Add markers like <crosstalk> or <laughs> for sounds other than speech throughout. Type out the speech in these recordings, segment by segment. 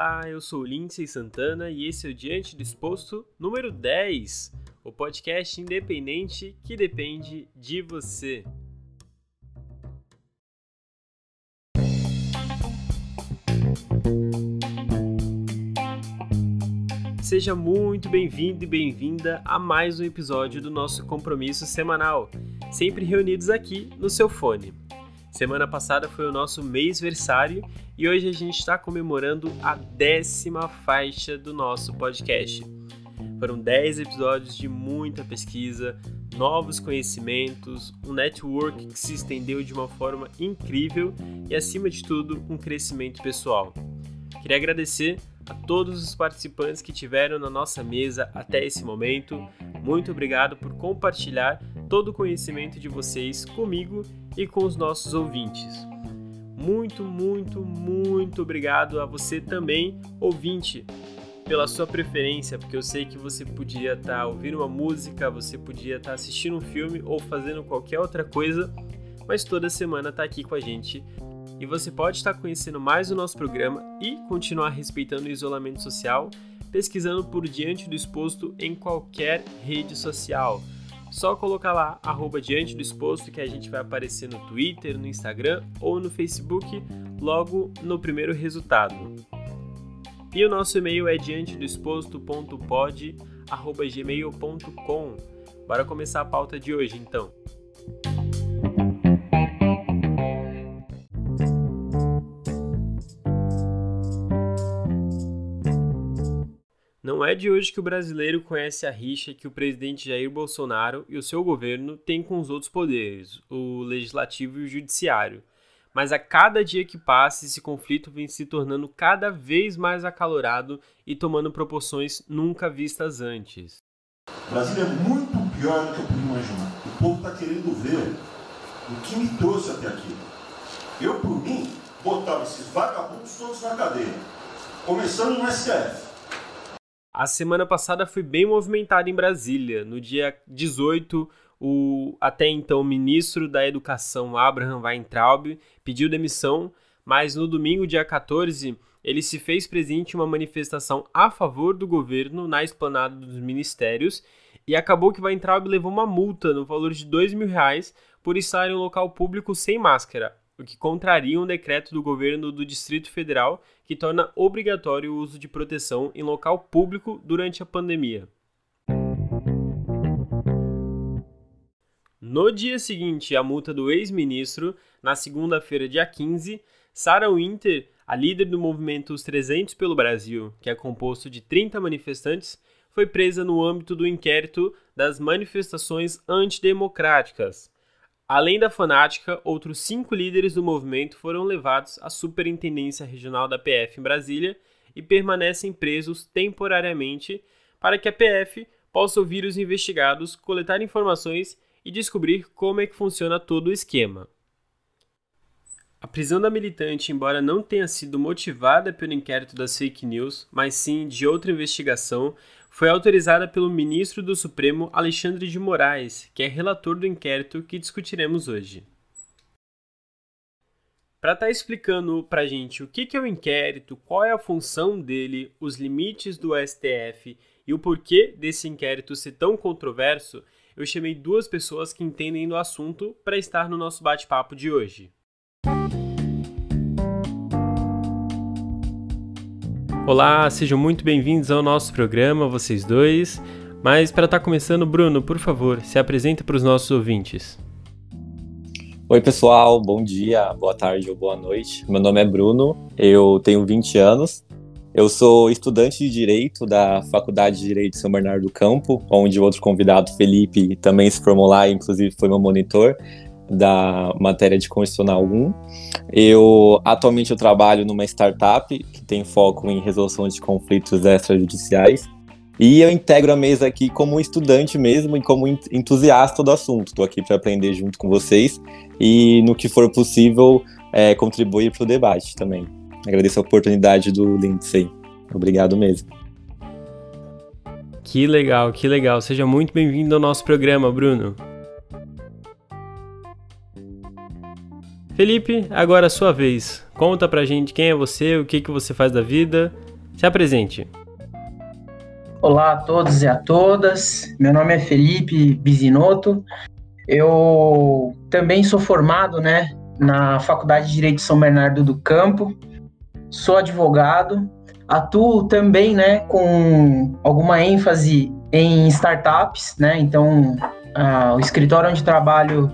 Olá, eu sou Lindsay Santana e esse é o Diante Disposto número 10, o podcast independente que depende de você. Seja muito bem-vindo e bem-vinda a mais um episódio do nosso compromisso semanal, sempre reunidos aqui no seu fone. Semana passada foi o nosso mêsversário e hoje a gente está comemorando a décima faixa do nosso podcast. Foram 10 episódios de muita pesquisa, novos conhecimentos, um network que se estendeu de uma forma incrível e, acima de tudo, um crescimento pessoal. Queria agradecer a todos os participantes que tiveram na nossa mesa até esse momento. Muito obrigado por compartilhar todo o conhecimento de vocês comigo e com os nossos ouvintes. Muito, muito, muito obrigado a você também, ouvinte, pela sua preferência, porque eu sei que você podia estar tá ouvindo uma música, você podia estar tá assistindo um filme ou fazendo qualquer outra coisa, mas toda semana está aqui com a gente e você pode estar conhecendo mais o nosso programa e continuar respeitando o isolamento social pesquisando por Diante do Exposto em qualquer rede social. Só colocar lá, arroba Diante do Exposto, que a gente vai aparecer no Twitter, no Instagram ou no Facebook logo no primeiro resultado. E o nosso e-mail é diantedoexposto.pod.gmail.com. Bora começar a pauta de hoje, então. Não é de hoje que o brasileiro conhece a rixa que o presidente Jair Bolsonaro e o seu governo têm com os outros poderes, o legislativo e o judiciário. Mas a cada dia que passa, esse conflito vem se tornando cada vez mais acalorado e tomando proporções nunca vistas antes. Brasília é muito pior do que eu podia imaginar. O povo está querendo ver o que me trouxe até aqui. Eu, por mim, botava esses vagabundos todos na cadeia. Começando no STF. A semana passada foi bem movimentada em Brasília. No dia 18, o até então ministro da Educação, Abraham Weintraub, pediu demissão, mas no domingo, dia 14, ele se fez presente em uma manifestação a favor do governo na esplanada dos ministérios e acabou que Weintraub levou uma multa no valor de dois mil reais por estar em um local público sem máscara, o que contraria um decreto do governo do Distrito Federal que torna obrigatório o uso de proteção em local público durante a pandemia. No dia seguinte à multa do ex-ministro, na segunda-feira, dia 15, Sarah Winter, a líder do movimento Os 300 pelo Brasil, que é composto de 30 manifestantes, foi presa no âmbito do inquérito das manifestações antidemocráticas, Além da fanática, outros cinco líderes do movimento foram levados à Superintendência Regional da PF em Brasília e permanecem presos temporariamente para que a PF possa ouvir os investigados, coletar informações e descobrir como é que funciona todo o esquema. A prisão da militante, embora não tenha sido motivada pelo inquérito das fake news, mas sim de outra investigação, foi autorizada pelo ministro do Supremo Alexandre de Moraes, que é relator do inquérito que discutiremos hoje. Para estar tá explicando para a gente o que é o inquérito, qual é a função dele, os limites do STF e o porquê desse inquérito ser tão controverso, eu chamei duas pessoas que entendem do assunto para estar no nosso bate-papo de hoje. Olá, sejam muito bem-vindos ao nosso programa, vocês dois. Mas para estar tá começando, Bruno, por favor, se apresenta para os nossos ouvintes. Oi, pessoal, bom dia, boa tarde ou boa noite. Meu nome é Bruno, eu tenho 20 anos. Eu sou estudante de Direito da Faculdade de Direito de São Bernardo do Campo, onde o outro convidado, Felipe, também se formou lá, inclusive foi meu monitor da matéria de Constitucional 1. Eu atualmente eu trabalho numa startup que tem foco em resolução de conflitos extrajudiciais. E eu integro a mesa aqui como estudante mesmo e como entusiasta do assunto. Estou aqui para aprender junto com vocês e, no que for possível, é, contribuir para o debate também. Agradeço a oportunidade do Lindsay. Obrigado mesmo. Que legal, que legal. Seja muito bem-vindo ao nosso programa, Bruno. Felipe, agora é a sua vez. Conta pra gente quem é você, o que, que você faz da vida Se apresente. Olá a todos e a todas. Meu nome é Felipe Bisinotto. Eu também sou formado, né, na Faculdade de Direito de São Bernardo do Campo. Sou advogado. Atuo também, né, com alguma ênfase em startups, né? Então, uh, o escritório onde trabalho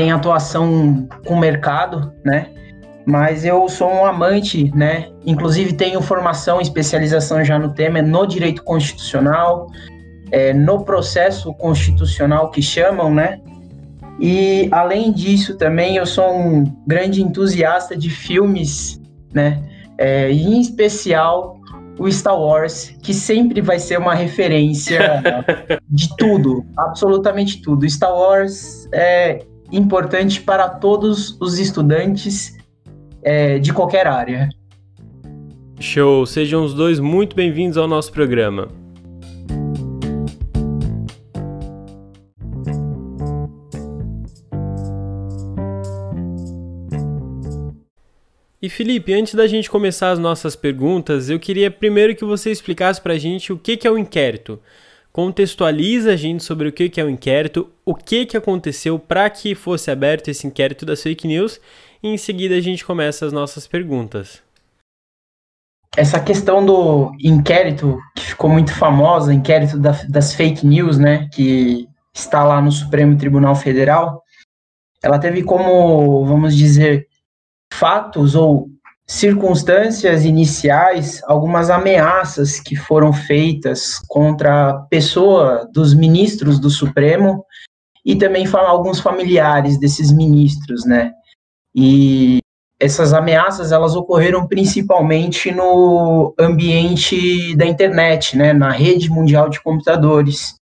tem atuação com o mercado, né? Mas eu sou um amante, né? Inclusive tenho formação e especialização já no tema, no direito constitucional, é, no processo constitucional que chamam, né? E além disso também eu sou um grande entusiasta de filmes, né? É, em especial o Star Wars, que sempre vai ser uma referência <laughs> de tudo, absolutamente tudo. Star Wars é importante para todos os estudantes é, de qualquer área. Show! Sejam os dois muito bem-vindos ao nosso programa. E Felipe, antes da gente começar as nossas perguntas, eu queria primeiro que você explicasse para a gente o que é o inquérito. Contextualiza a gente sobre o que é o inquérito, o que aconteceu para que fosse aberto esse inquérito das fake news e em seguida a gente começa as nossas perguntas. Essa questão do inquérito, que ficou muito famosa, inquérito da, das fake news, né, que está lá no Supremo Tribunal Federal, ela teve como, vamos dizer, fatos ou circunstâncias iniciais, algumas ameaças que foram feitas contra a pessoa dos ministros do Supremo e também alguns familiares desses ministros, né? E essas ameaças elas ocorreram principalmente no ambiente da internet, né, na rede mundial de computadores.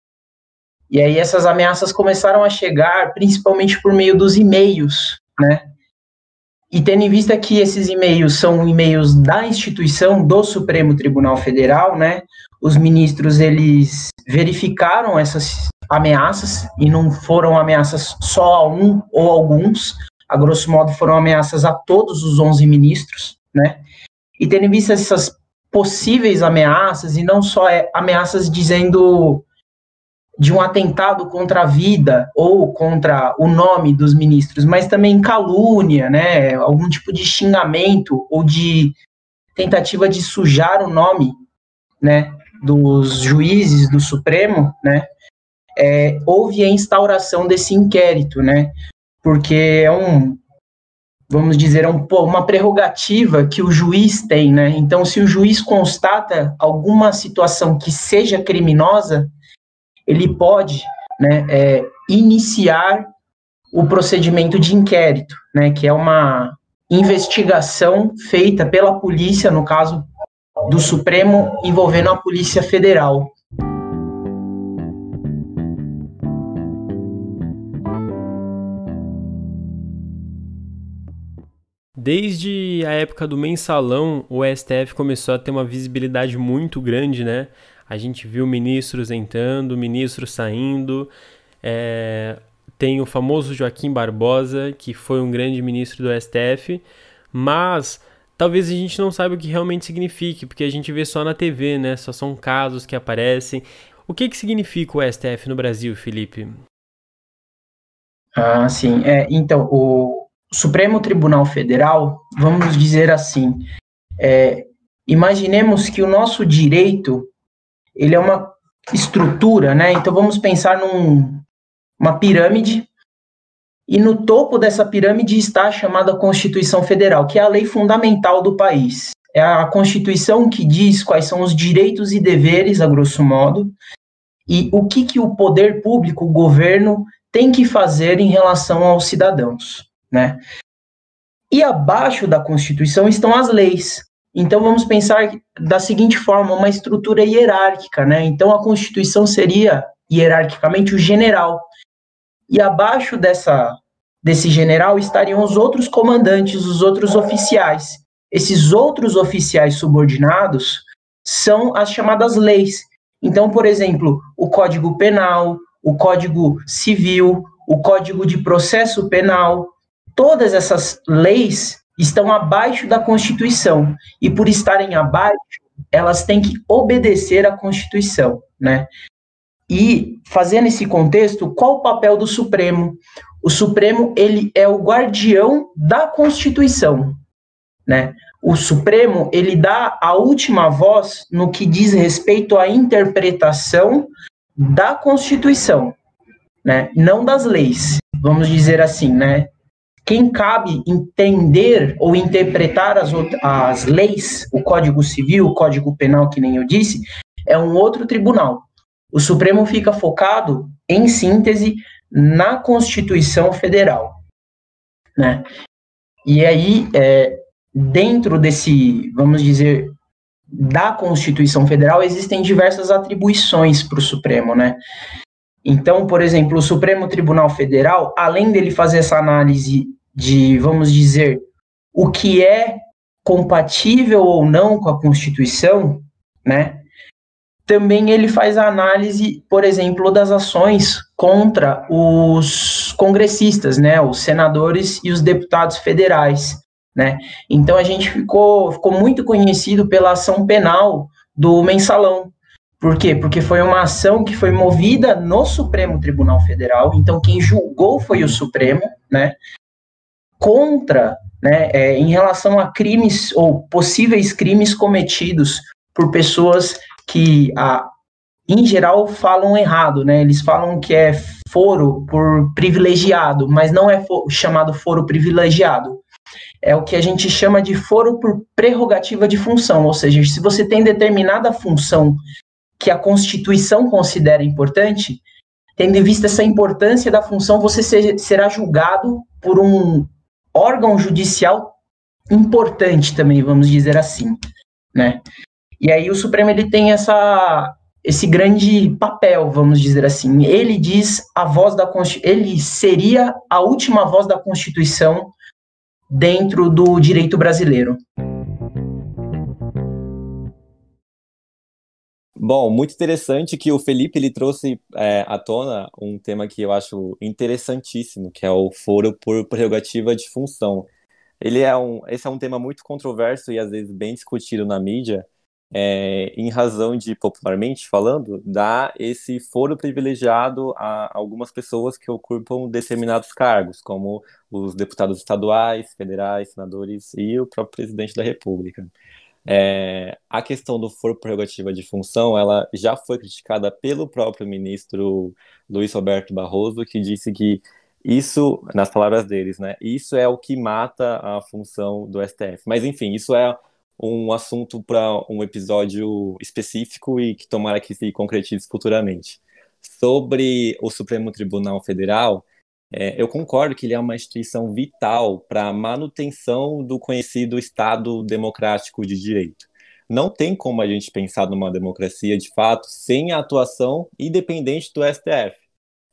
E aí essas ameaças começaram a chegar principalmente por meio dos e-mails, né? E tendo em vista que esses e-mails são e-mails da instituição do Supremo Tribunal Federal, né? Os ministros eles verificaram essas ameaças e não foram ameaças só a um ou alguns, a grosso modo foram ameaças a todos os 11 ministros, né? E tendo em vista essas possíveis ameaças, e não só é, ameaças dizendo de um atentado contra a vida ou contra o nome dos ministros, mas também calúnia, né? Algum tipo de xingamento ou de tentativa de sujar o nome, né? Dos juízes do Supremo, né? É, houve a instauração desse inquérito, né? porque é um, vamos dizer, é um, uma prerrogativa que o juiz tem, né? Então, se o juiz constata alguma situação que seja criminosa, ele pode né, é, iniciar o procedimento de inquérito, né, que é uma investigação feita pela polícia, no caso do Supremo, envolvendo a Polícia Federal. Desde a época do mensalão, o STF começou a ter uma visibilidade muito grande, né? A gente viu ministros entrando, ministros saindo. É... Tem o famoso Joaquim Barbosa, que foi um grande ministro do STF, mas talvez a gente não saiba o que realmente signifique, porque a gente vê só na TV, né? Só são casos que aparecem. O que, que significa o STF no Brasil, Felipe? Ah, sim. É, então, o, Supremo Tribunal Federal, vamos dizer assim, é, imaginemos que o nosso direito ele é uma estrutura, né? Então vamos pensar num uma pirâmide e no topo dessa pirâmide está a chamada Constituição Federal, que é a lei fundamental do país. É a Constituição que diz quais são os direitos e deveres, a grosso modo, e o que, que o poder público, o governo, tem que fazer em relação aos cidadãos né? E abaixo da Constituição estão as leis. Então vamos pensar da seguinte forma, uma estrutura hierárquica, né? Então a Constituição seria hierarquicamente o general. E abaixo dessa desse general estariam os outros comandantes, os outros oficiais. Esses outros oficiais subordinados são as chamadas leis. Então, por exemplo, o Código Penal, o Código Civil, o Código de Processo Penal, todas essas leis estão abaixo da Constituição. E por estarem abaixo, elas têm que obedecer à Constituição, né? E fazendo esse contexto, qual o papel do Supremo? O Supremo ele é o guardião da Constituição, né? O Supremo ele dá a última voz no que diz respeito à interpretação da Constituição, né? Não das leis, vamos dizer assim, né? Quem cabe entender ou interpretar as, as leis, o Código Civil, o Código Penal, que nem eu disse, é um outro tribunal. O Supremo fica focado, em síntese, na Constituição Federal. Né? E aí, é, dentro desse, vamos dizer, da Constituição Federal, existem diversas atribuições para o Supremo, né? Então, por exemplo, o Supremo Tribunal Federal, além dele fazer essa análise de, vamos dizer, o que é compatível ou não com a Constituição, né? também ele faz a análise, por exemplo, das ações contra os congressistas, né, os senadores e os deputados federais, né? Então a gente ficou, ficou muito conhecido pela ação penal do mensalão. Por quê? Porque foi uma ação que foi movida no Supremo Tribunal Federal, então quem julgou foi o Supremo, né? Contra, né, é, em relação a crimes ou possíveis crimes cometidos por pessoas que, a, em geral, falam errado, né? Eles falam que é foro por privilegiado, mas não é for, chamado foro privilegiado. É o que a gente chama de foro por prerrogativa de função, ou seja, se você tem determinada função que a Constituição considera importante, tendo em vista essa importância da função, você ser, será julgado por um órgão judicial importante também, vamos dizer assim, né? E aí o Supremo ele tem essa esse grande papel, vamos dizer assim. Ele diz a voz da ele seria a última voz da Constituição dentro do direito brasileiro. Bom, muito interessante que o Felipe ele trouxe é, à tona um tema que eu acho interessantíssimo, que é o foro por prerrogativa de função. Ele é um, esse é um tema muito controverso e às vezes bem discutido na mídia, é, em razão de, popularmente falando, dar esse foro privilegiado a algumas pessoas que ocupam determinados cargos, como os deputados estaduais, federais, senadores e o próprio presidente da República. É, a questão do foro prerrogativa de função, ela já foi criticada pelo próprio ministro Luiz Roberto Barroso, que disse que isso, nas palavras deles, né, isso é o que mata a função do STF. Mas, enfim, isso é um assunto para um episódio específico e que tomara que se concretize futuramente. Sobre o Supremo Tribunal Federal, é, eu concordo que ele é uma instituição vital para a manutenção do conhecido Estado democrático de direito. Não tem como a gente pensar numa democracia de fato sem a atuação independente do STF.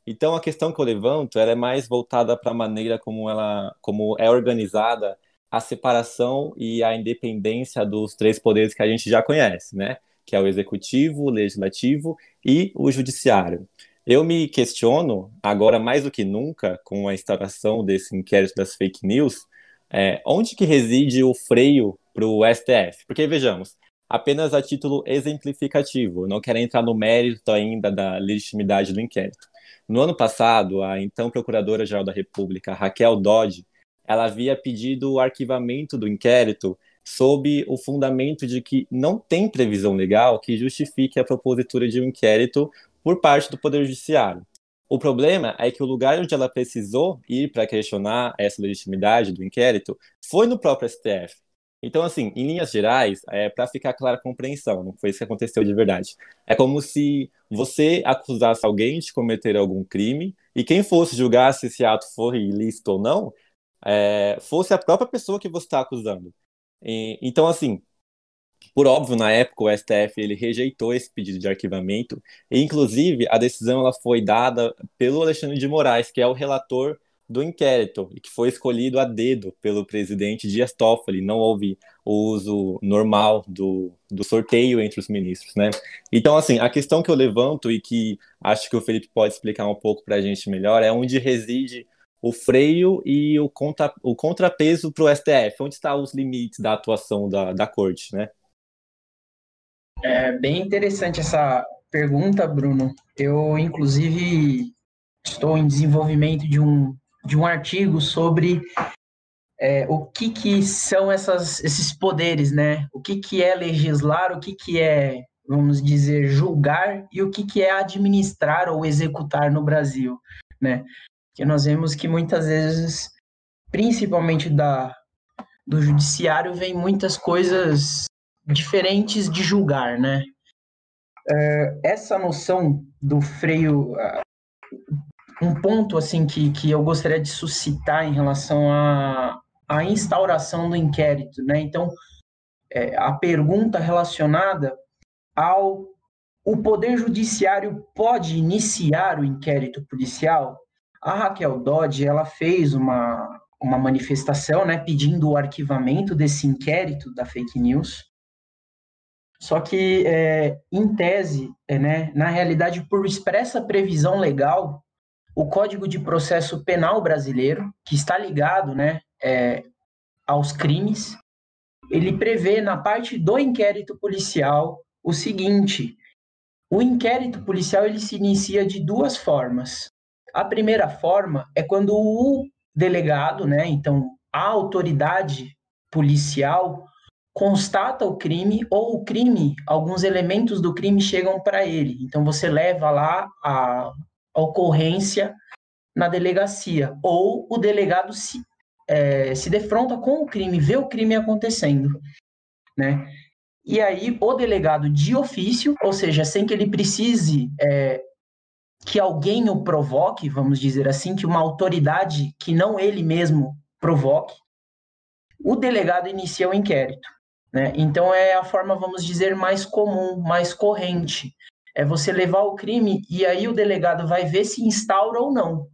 Então a questão que eu levanto é mais voltada para a maneira como ela como é organizada a separação e a independência dos três poderes que a gente já conhece, né? Que é o executivo, o legislativo e o judiciário. Eu me questiono, agora mais do que nunca, com a instauração desse inquérito das fake news, é, onde que reside o freio para o STF? Porque, vejamos, apenas a título exemplificativo, não quero entrar no mérito ainda da legitimidade do inquérito. No ano passado, a então Procuradora-Geral da República, Raquel Dodge, ela havia pedido o arquivamento do inquérito sob o fundamento de que não tem previsão legal que justifique a propositura de um inquérito por parte do Poder Judiciário. O problema é que o lugar onde ela precisou ir para questionar essa legitimidade do inquérito foi no próprio STF. Então, assim, em linhas gerais, é, para ficar clara a compreensão, não foi isso que aconteceu de verdade. É como se você acusasse alguém de cometer algum crime e quem fosse julgar se esse ato foi ilícito ou não é, fosse a própria pessoa que você está acusando. E, então, assim, por óbvio, na época o STF ele rejeitou esse pedido de arquivamento, e inclusive a decisão ela foi dada pelo Alexandre de Moraes, que é o relator do inquérito, e que foi escolhido a dedo pelo presidente Dias Toffoli, não houve o uso normal do, do sorteio entre os ministros, né? Então, assim, a questão que eu levanto e que acho que o Felipe pode explicar um pouco para a gente melhor é onde reside o freio e o, contra, o contrapeso para o STF? Onde estão os limites da atuação da, da corte, né? É bem interessante essa pergunta, Bruno. Eu, inclusive, estou em desenvolvimento de um, de um artigo sobre é, o que, que são essas, esses poderes, né? O que, que é legislar, o que, que é, vamos dizer, julgar e o que, que é administrar ou executar no Brasil, né? Porque nós vemos que muitas vezes, principalmente da, do judiciário, vem muitas coisas diferentes de julgar, né? É, essa noção do freio, um ponto assim que, que eu gostaria de suscitar em relação à, à instauração do inquérito, né? Então, é, a pergunta relacionada ao o poder judiciário pode iniciar o inquérito policial? A Raquel Dodge ela fez uma, uma manifestação, né, pedindo o arquivamento desse inquérito da fake news. Só que, é, em tese, é, né, na realidade, por expressa previsão legal, o Código de Processo Penal brasileiro, que está ligado né, é, aos crimes, ele prevê na parte do inquérito policial o seguinte: o inquérito policial ele se inicia de duas formas. A primeira forma é quando o delegado, né, então a autoridade policial constata o crime ou o crime, alguns elementos do crime chegam para ele. Então você leva lá a, ocorrência na delegacia ou o delegado se, é, se defronta com o crime, vê o crime acontecendo, né? E aí o delegado de ofício, ou seja, sem que ele precise é, que alguém o provoque, vamos dizer assim, que uma autoridade que não ele mesmo provoque, o delegado inicia o inquérito. Né? Então é a forma, vamos dizer, mais comum, mais corrente. É você levar o crime e aí o delegado vai ver se instaura ou não.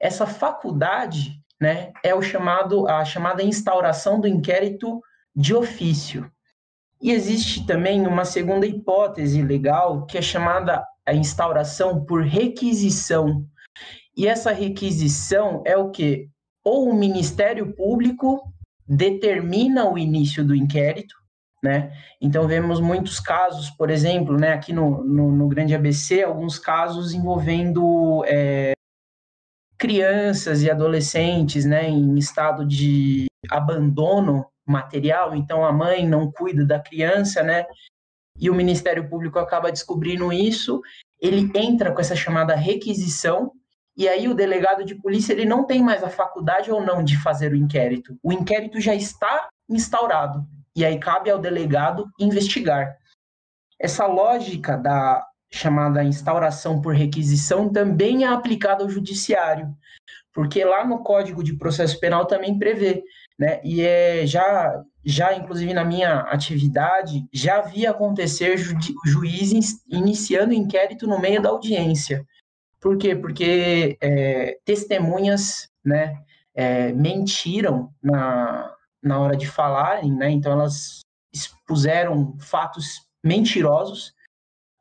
Essa faculdade né, é o chamado, a chamada instauração do inquérito de ofício. E existe também uma segunda hipótese legal, que é chamada a instauração por requisição. E essa requisição é o que? Ou o Ministério Público determina o início do inquérito, né? Então vemos muitos casos, por exemplo, né, aqui no, no, no Grande ABC, alguns casos envolvendo é, crianças e adolescentes, né, em estado de abandono material. Então a mãe não cuida da criança, né? E o Ministério Público acaba descobrindo isso. Ele entra com essa chamada requisição e aí o delegado de polícia ele não tem mais a faculdade ou não de fazer o inquérito. O inquérito já está instaurado e aí cabe ao delegado investigar. Essa lógica da chamada instauração por requisição também é aplicada ao judiciário, porque lá no Código de Processo Penal também prevê, né? E é já já inclusive na minha atividade já vi acontecer ju juízes iniciando inquérito no meio da audiência. Por quê? Porque é, testemunhas né, é, mentiram na, na hora de falarem, né, então elas expuseram fatos mentirosos.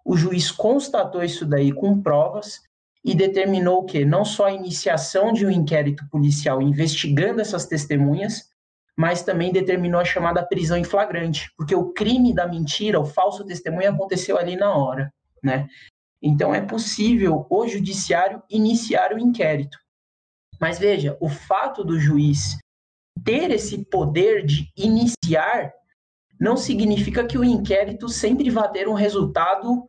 O juiz constatou isso daí com provas e determinou que não só a iniciação de um inquérito policial investigando essas testemunhas, mas também determinou a chamada prisão em flagrante, porque o crime da mentira, o falso testemunho aconteceu ali na hora, né? Então, é possível o judiciário iniciar o inquérito. Mas veja, o fato do juiz ter esse poder de iniciar não significa que o inquérito sempre vai ter um resultado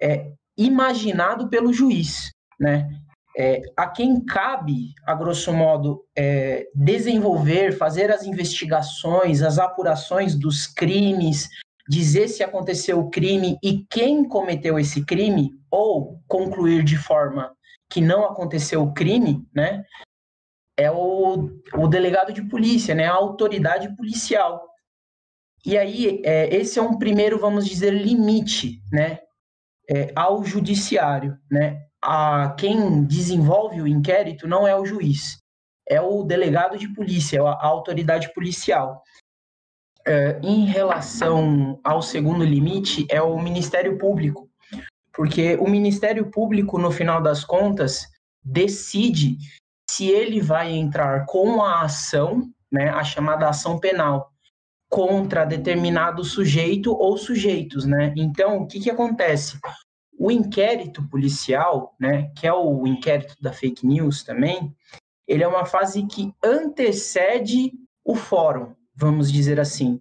é, imaginado pelo juiz, né? É, a quem cabe, a grosso modo, é, desenvolver, fazer as investigações, as apurações dos crimes, dizer se aconteceu o crime e quem cometeu esse crime, ou concluir de forma que não aconteceu o crime, né? É o, o delegado de polícia, né? A autoridade policial. E aí, é, esse é um primeiro, vamos dizer, limite, né? É, ao judiciário, né? A quem desenvolve o inquérito não é o juiz, é o delegado de polícia, é a autoridade policial. É, em relação ao segundo limite, é o Ministério Público, porque o Ministério Público, no final das contas, decide se ele vai entrar com a ação, né, a chamada ação penal. contra determinado sujeito ou sujeitos, né? Então, o que, que acontece? O inquérito policial, né, que é o inquérito da fake news também, ele é uma fase que antecede o fórum, vamos dizer assim.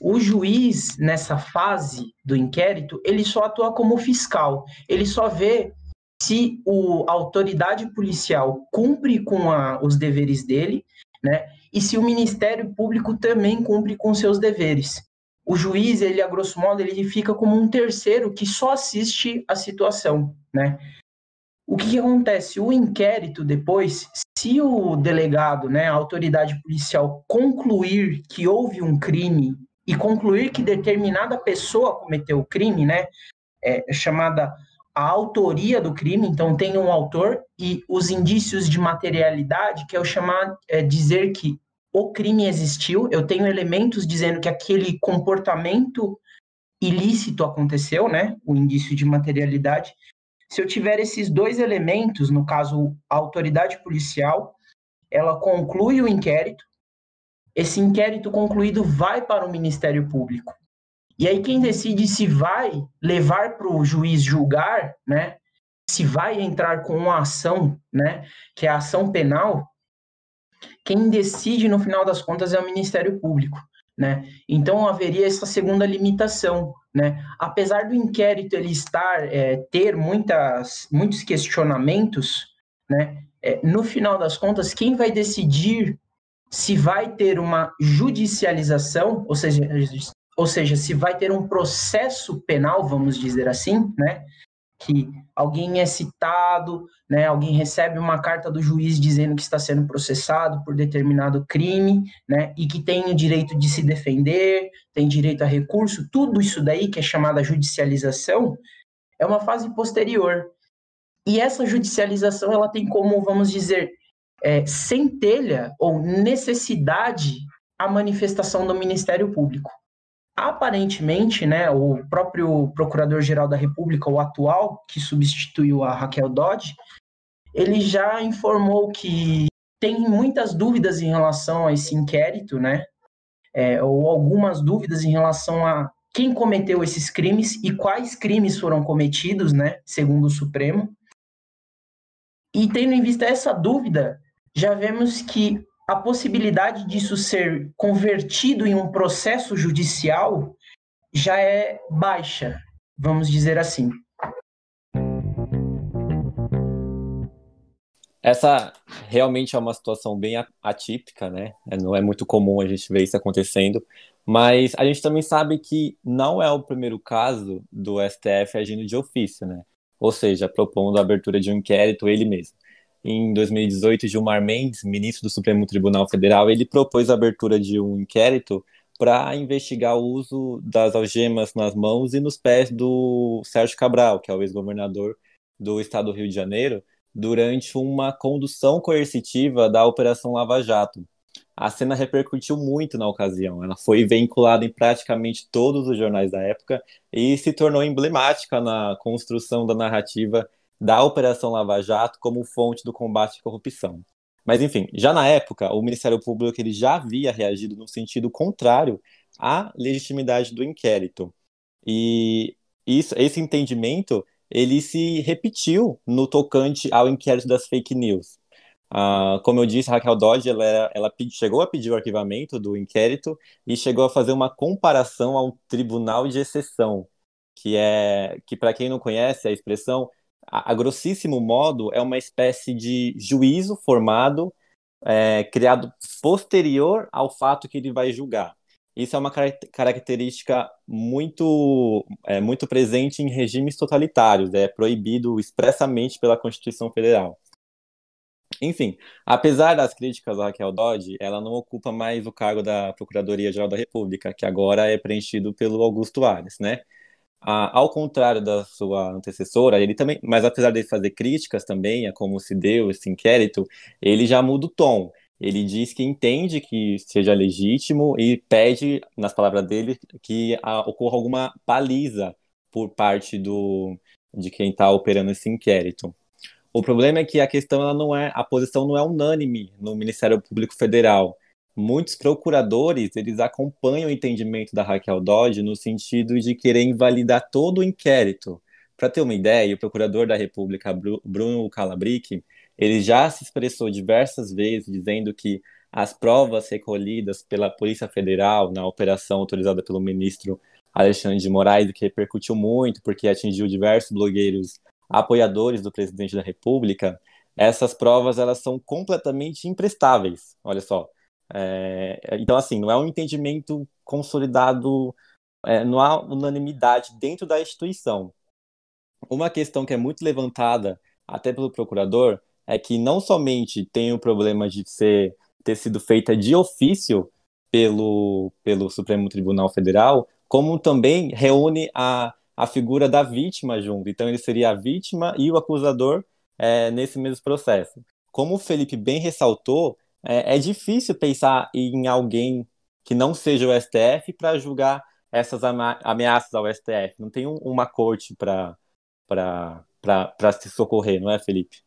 O juiz, nessa fase do inquérito, ele só atua como fiscal. Ele só vê se o, a autoridade policial cumpre com a, os deveres dele, né? E se o Ministério Público também cumpre com seus deveres. O juiz, ele a grosso modo, ele fica como um terceiro que só assiste a situação, né? O que, que acontece? O inquérito depois, se o delegado, né, a autoridade policial concluir que houve um crime e concluir que determinada pessoa cometeu o crime, né, é chamada a autoria do crime, então tem um autor e os indícios de materialidade, que é o chamar é dizer que o crime existiu, eu tenho elementos dizendo que aquele comportamento ilícito aconteceu, né, o indício de materialidade. Se eu tiver esses dois elementos, no caso a autoridade policial, ela conclui o inquérito. Esse inquérito concluído vai para o Ministério Público. E aí quem decide se vai levar para o juiz julgar, né? Se vai entrar com uma ação, né? Que é a ação penal. Quem decide no final das contas é o Ministério Público, né? Então haveria essa segunda limitação, né? Apesar do inquérito ele estar é, ter muitas muitos questionamentos, né? É, no final das contas, quem vai decidir se vai ter uma judicialização, ou seja, ou seja, se vai ter um processo penal, vamos dizer assim, né? Que alguém é citado, né? Alguém recebe uma carta do juiz dizendo que está sendo processado por determinado crime, né? E que tem o direito de se defender, tem direito a recurso, tudo isso daí que é chamada judicialização é uma fase posterior. E essa judicialização ela tem como, vamos dizer, é, centelha ou necessidade a manifestação do Ministério Público aparentemente, né, o próprio Procurador-Geral da República, o atual, que substituiu a Raquel Dodge, ele já informou que tem muitas dúvidas em relação a esse inquérito, né, é, ou algumas dúvidas em relação a quem cometeu esses crimes e quais crimes foram cometidos, né, segundo o Supremo. E tendo em vista essa dúvida, já vemos que a possibilidade disso ser convertido em um processo judicial já é baixa, vamos dizer assim. Essa realmente é uma situação bem atípica, né? É, não é muito comum a gente ver isso acontecendo, mas a gente também sabe que não é o primeiro caso do STF agindo de ofício, né? Ou seja, propondo a abertura de um inquérito ele mesmo em 2018, Gilmar Mendes, ministro do Supremo Tribunal Federal, ele propôs a abertura de um inquérito para investigar o uso das algemas nas mãos e nos pés do Sérgio Cabral, que é o ex-governador do estado do Rio de Janeiro, durante uma condução coercitiva da Operação Lava Jato. A cena repercutiu muito na ocasião. Ela foi vinculada em praticamente todos os jornais da época e se tornou emblemática na construção da narrativa da Operação Lava Jato como fonte do combate à corrupção. Mas, enfim, já na época, o Ministério Público ele já havia reagido no sentido contrário à legitimidade do inquérito. E isso, esse entendimento ele se repetiu no tocante ao inquérito das fake news. Ah, como eu disse, Raquel Dodge ela, ela chegou a pedir o arquivamento do inquérito e chegou a fazer uma comparação ao tribunal de exceção, que é que para quem não conhece a expressão a, a grossíssimo modo, é uma espécie de juízo formado, é, criado posterior ao fato que ele vai julgar. Isso é uma característica muito, é, muito presente em regimes totalitários, é proibido expressamente pela Constituição Federal. Enfim, apesar das críticas a Raquel Dodge, ela não ocupa mais o cargo da Procuradoria-Geral da República, que agora é preenchido pelo Augusto Ares, né? Ah, ao contrário da sua antecessora, ele também, mas apesar de fazer críticas também a como se deu esse inquérito, ele já muda o tom. Ele diz que entende que seja legítimo e pede, nas palavras dele, que ah, ocorra alguma baliza por parte do, de quem está operando esse inquérito. O problema é que a questão ela não é, a posição não é unânime no Ministério Público Federal. Muitos procuradores eles acompanham o entendimento da Raquel Dodge no sentido de querer invalidar todo o inquérito. Para ter uma ideia, o procurador da República, Bruno Calabric, ele já se expressou diversas vezes dizendo que as provas recolhidas pela Polícia Federal na operação autorizada pelo ministro Alexandre de Moraes, que repercutiu muito porque atingiu diversos blogueiros apoiadores do presidente da República, essas provas elas são completamente imprestáveis. Olha só, é, então, assim, não é um entendimento consolidado, é, não há unanimidade dentro da instituição. Uma questão que é muito levantada, até pelo procurador, é que não somente tem o problema de ser, ter sido feita de ofício pelo, pelo Supremo Tribunal Federal, como também reúne a, a figura da vítima junto. Então, ele seria a vítima e o acusador é, nesse mesmo processo. Como o Felipe bem ressaltou, é, é difícil pensar em alguém que não seja o STF para julgar essas ameaças ao STF. Não tem um, uma corte para se socorrer, não é, Felipe?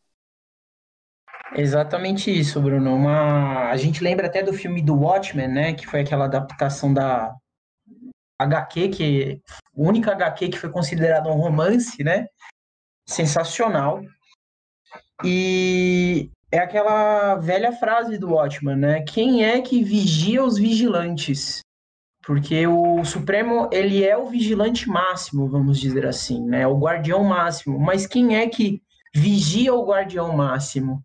Exatamente isso, Bruno. Uma... A gente lembra até do filme do Watchmen, né? Que foi aquela adaptação da HQ, que única HQ que foi considerada um romance, né? Sensacional. E é aquela velha frase do Watchman, né? Quem é que vigia os vigilantes? Porque o Supremo, ele é o vigilante máximo, vamos dizer assim, né? O guardião máximo. Mas quem é que vigia o guardião máximo?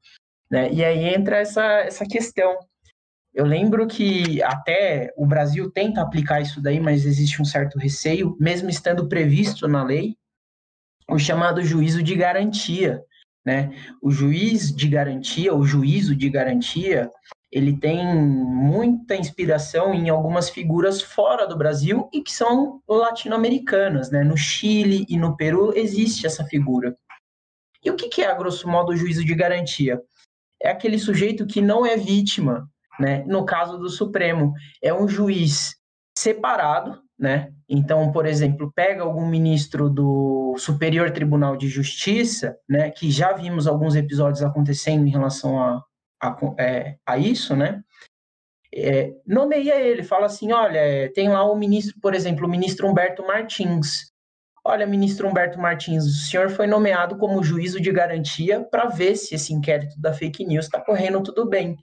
Né? E aí entra essa, essa questão. Eu lembro que até o Brasil tenta aplicar isso daí, mas existe um certo receio, mesmo estando previsto na lei, o chamado juízo de garantia, né? O juiz de garantia, o juízo de garantia, ele tem muita inspiração em algumas figuras fora do Brasil e que são latino-americanas, né? No Chile e no Peru existe essa figura. E o que é, a grosso modo, o juízo de garantia? É aquele sujeito que não é vítima, né? No caso do Supremo, é um juiz separado, né? Então, por exemplo, pega algum ministro do Superior Tribunal de Justiça, né, que já vimos alguns episódios acontecendo em relação a, a, é, a isso, né? É, nomeia ele, fala assim, olha, é, tem lá o ministro, por exemplo, o ministro Humberto Martins. Olha, ministro Humberto Martins, o senhor foi nomeado como juízo de garantia para ver se esse inquérito da fake news está correndo tudo bem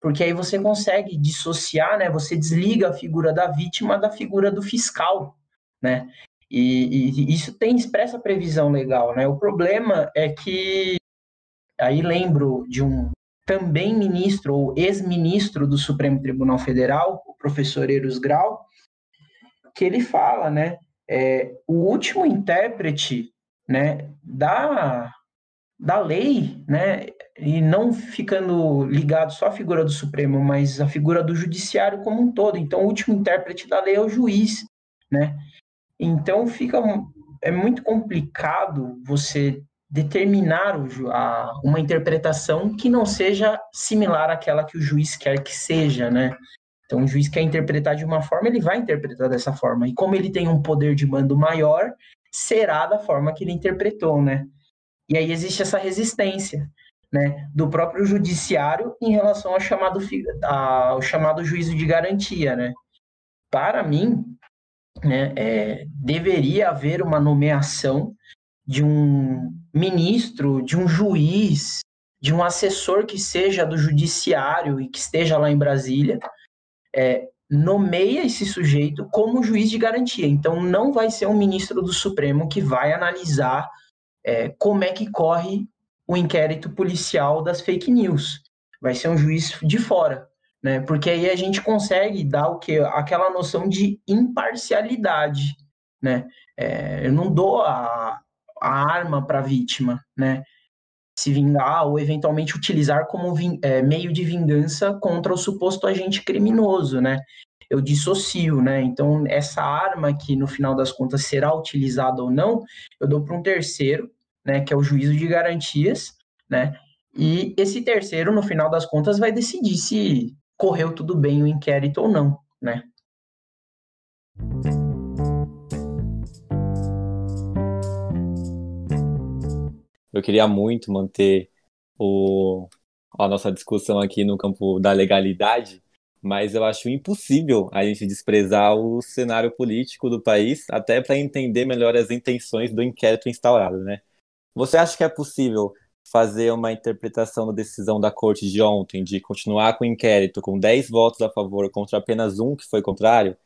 porque aí você consegue dissociar, né? Você desliga a figura da vítima da figura do fiscal, né? E, e isso tem expressa previsão legal, né? O problema é que aí lembro de um também ministro ou ex-ministro do Supremo Tribunal Federal, o professor Eros Grau, que ele fala, né? É, o último intérprete, né, da da lei, né, e não ficando ligado só à figura do Supremo, mas à figura do judiciário como um todo. Então, o último intérprete da lei é o juiz, né? Então, fica é muito complicado você determinar a, uma interpretação que não seja similar àquela que o juiz quer que seja, né? Então, o juiz quer interpretar de uma forma, ele vai interpretar dessa forma. E como ele tem um poder de mando maior, será da forma que ele interpretou, né? E aí existe essa resistência né, do próprio judiciário em relação ao chamado, ao chamado juízo de garantia. Né? Para mim, né, é, deveria haver uma nomeação de um ministro, de um juiz, de um assessor que seja do judiciário e que esteja lá em Brasília, é, nomeia esse sujeito como juiz de garantia. Então, não vai ser um ministro do Supremo que vai analisar é, como é que corre o inquérito policial das fake news. Vai ser um juiz de fora, né? Porque aí a gente consegue dar o que aquela noção de imparcialidade, né? É, eu não dou a, a arma para a vítima, né? Se vingar ou eventualmente utilizar como é, meio de vingança contra o suposto agente criminoso, né? Eu dissocio, né? Então, essa arma que no final das contas será utilizada ou não, eu dou para um terceiro né, que é o juízo de garantias, né? E esse terceiro, no final das contas, vai decidir se correu tudo bem o inquérito ou não, né? Eu queria muito manter o, a nossa discussão aqui no campo da legalidade, mas eu acho impossível a gente desprezar o cenário político do país, até para entender melhor as intenções do inquérito instaurado, né? Você acha que é possível fazer uma interpretação da decisão da corte de ontem de continuar com o inquérito com 10 votos a favor contra apenas um que foi contrário?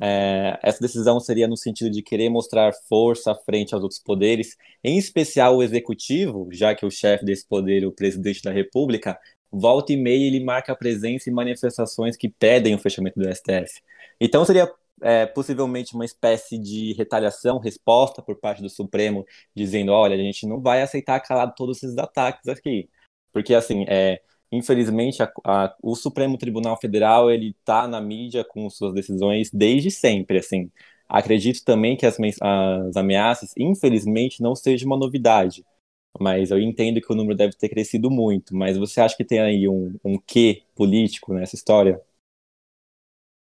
É, essa decisão seria no sentido de querer mostrar força frente aos outros poderes, em especial o executivo, já que o chefe desse poder, o presidente da República, volta e meia ele marca presença em manifestações que pedem o fechamento do STF. Então seria é, possivelmente uma espécie de retaliação, resposta por parte do Supremo, dizendo, olha, a gente não vai aceitar calado todos esses ataques aqui. Porque, assim, é, infelizmente, a, a, o Supremo Tribunal Federal, ele está na mídia com suas decisões desde sempre, assim. Acredito também que as, as ameaças, infelizmente, não seja uma novidade. Mas eu entendo que o número deve ter crescido muito. Mas você acha que tem aí um, um quê político nessa história?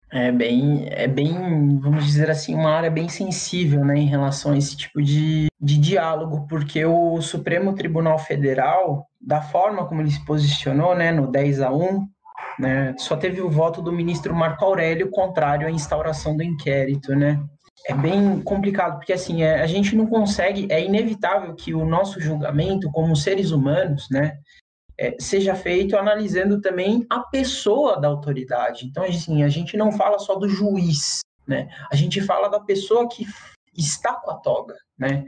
É bem, é bem, vamos dizer assim, uma área bem sensível, né, em relação a esse tipo de, de diálogo, porque o Supremo Tribunal Federal, da forma como ele se posicionou, né, no 10 a 1, né, só teve o voto do ministro Marco Aurélio contrário à instauração do inquérito, né. É bem complicado, porque assim, é, a gente não consegue, é inevitável que o nosso julgamento como seres humanos, né, é, seja feito analisando também a pessoa da autoridade. Então, assim, a gente não fala só do juiz, né? A gente fala da pessoa que está com a toga, né?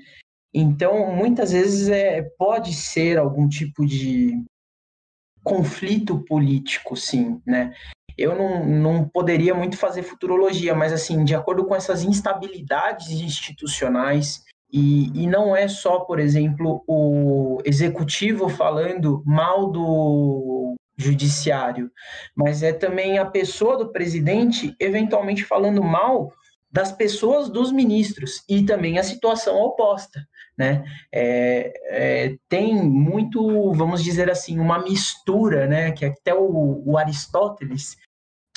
Então, muitas vezes é, pode ser algum tipo de conflito político, sim, né? Eu não, não poderia muito fazer futurologia, mas assim, de acordo com essas instabilidades institucionais, e, e não é só, por exemplo, o executivo falando mal do judiciário, mas é também a pessoa do presidente eventualmente falando mal das pessoas dos ministros e também a situação oposta, né? É, é, tem muito, vamos dizer assim, uma mistura, né? Que até o, o Aristóteles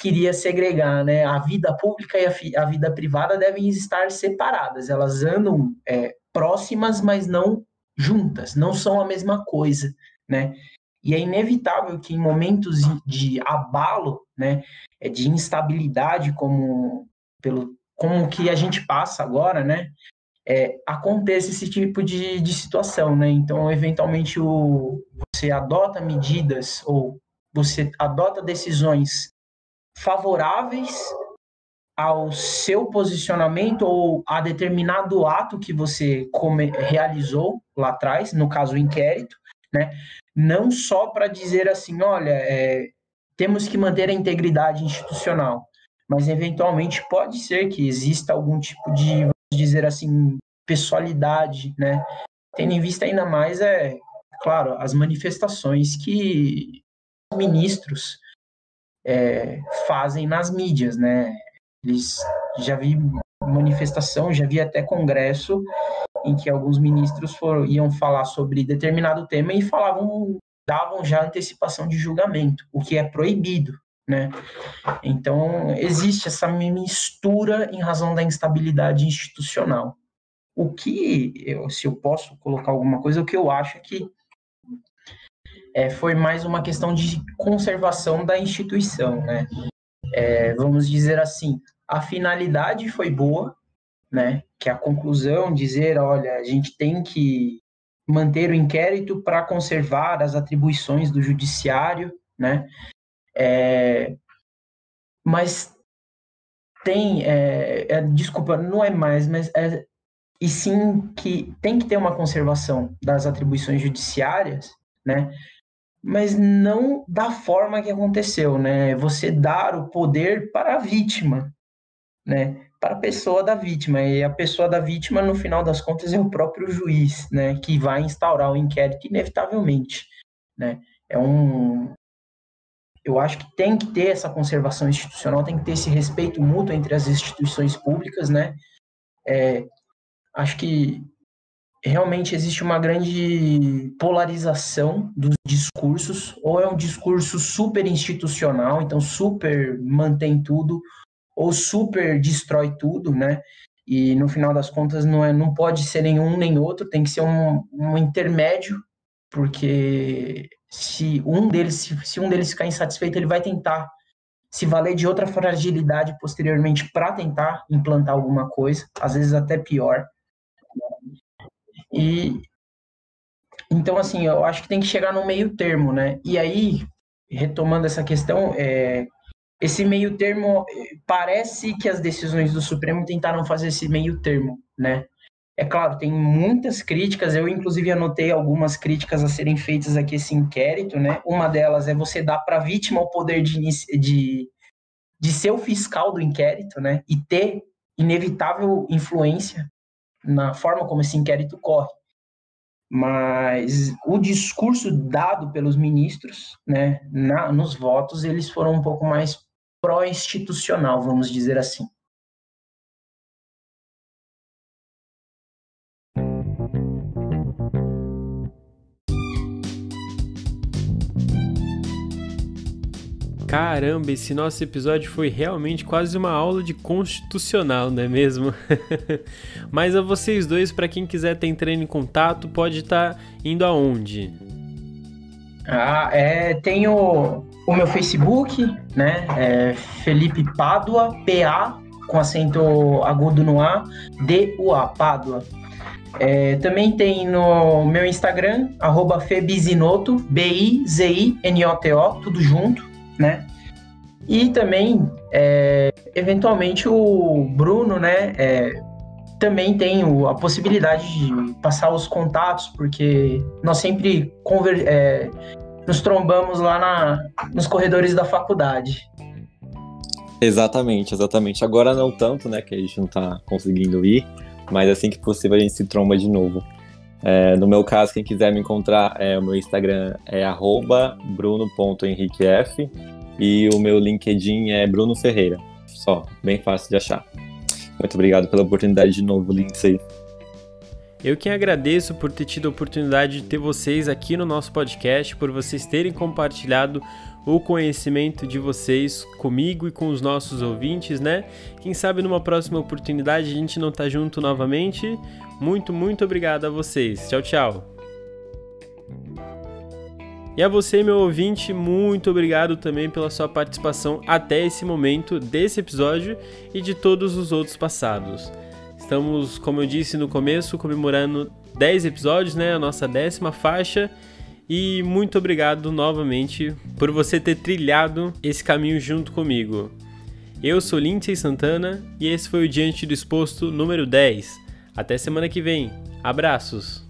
queria segregar, né? A vida pública e a, a vida privada devem estar separadas. Elas andam é, próximas, mas não juntas. Não são a mesma coisa, né? E é inevitável que em momentos de abalo, né, é, de instabilidade, como pelo como que a gente passa agora, né, é, aconteça esse tipo de, de situação, né? Então, eventualmente, o, você adota medidas ou você adota decisões favoráveis ao seu posicionamento ou a determinado ato que você come, realizou lá atrás, no caso o inquérito, né? Não só para dizer assim, olha, é, temos que manter a integridade institucional, mas eventualmente pode ser que exista algum tipo de, vamos dizer assim, pessoalidade, né? Tendo em vista ainda mais, é claro, as manifestações que ministros é, fazem nas mídias, né? Eles já vi manifestação, já vi até congresso em que alguns ministros foram, iam falar sobre determinado tema e falavam, davam já antecipação de julgamento, o que é proibido, né? Então existe essa mistura em razão da instabilidade institucional. O que, eu, se eu posso colocar alguma coisa, o que eu acho é que é, foi mais uma questão de conservação da instituição, né? É, vamos dizer assim, a finalidade foi boa, né? Que a conclusão dizer, olha, a gente tem que manter o inquérito para conservar as atribuições do judiciário, né? É, mas tem, é, é, desculpa, não é mais, mas é, e sim que tem que ter uma conservação das atribuições judiciárias, né? Mas não da forma que aconteceu, né? Você dar o poder para a vítima, né, para a pessoa da vítima. E a pessoa da vítima, no final das contas, é o próprio juiz, né, que vai instaurar o inquérito inevitavelmente, né. É um eu acho que tem que ter essa conservação institucional, tem que ter esse respeito mútuo entre as instituições públicas, né? É, acho que realmente existe uma grande polarização dos discursos, ou é um discurso super institucional, então super mantém tudo, ou super destrói tudo, né? E no final das contas não, é, não pode ser nenhum nem outro, tem que ser um, um intermédio, porque se um deles se, se um deles ficar insatisfeito, ele vai tentar se valer de outra fragilidade posteriormente para tentar implantar alguma coisa, às vezes até pior. E então assim, eu acho que tem que chegar no meio termo, né? E aí, retomando essa questão, é, esse meio termo parece que as decisões do Supremo tentaram fazer esse meio termo, né? É claro, tem muitas críticas, eu inclusive anotei algumas críticas a serem feitas aqui esse inquérito, né? Uma delas é você dar para a vítima o poder de, de, de ser o fiscal do inquérito, né? E ter inevitável influência na forma como esse inquérito corre. Mas o discurso dado pelos ministros, né, na, nos votos, eles foram um pouco mais pró-institucional, vamos dizer assim. Caramba, esse nosso episódio foi realmente quase uma aula de constitucional, não é mesmo? <laughs> Mas a vocês dois, para quem quiser ter entrando em contato, pode estar tá indo aonde? Ah, é, tenho o meu Facebook, né? É Felipe Pádua, P-A, com acento agudo no A, D-U-A, Pádua. É, também tem no meu Instagram, arroba Febizinoto, B-I-Z-I-N-O-T-O, tudo junto né? E também, é, eventualmente, o Bruno, né, é, também tem a possibilidade de passar os contatos, porque nós sempre conver, é, nos trombamos lá na, nos corredores da faculdade. Exatamente, exatamente. Agora não tanto, né, que a gente não tá conseguindo ir, mas assim que possível a gente se tromba de novo. É, no meu caso, quem quiser me encontrar, é, o meu Instagram é bruno.henriquef e o meu LinkedIn é Bruno Ferreira. Só, bem fácil de achar. Muito obrigado pela oportunidade de novo, Lindsay. Eu que agradeço por ter tido a oportunidade de ter vocês aqui no nosso podcast, por vocês terem compartilhado o conhecimento de vocês comigo e com os nossos ouvintes, né? Quem sabe numa próxima oportunidade a gente não tá junto novamente. Muito, muito obrigado a vocês. Tchau, tchau. E a você, meu ouvinte, muito obrigado também pela sua participação até esse momento desse episódio e de todos os outros passados. Estamos, como eu disse no começo, comemorando 10 episódios, né? A nossa décima faixa. E muito obrigado novamente por você ter trilhado esse caminho junto comigo. Eu sou Lindsay Santana e esse foi o Diante do Exposto número 10. Até semana que vem. Abraços!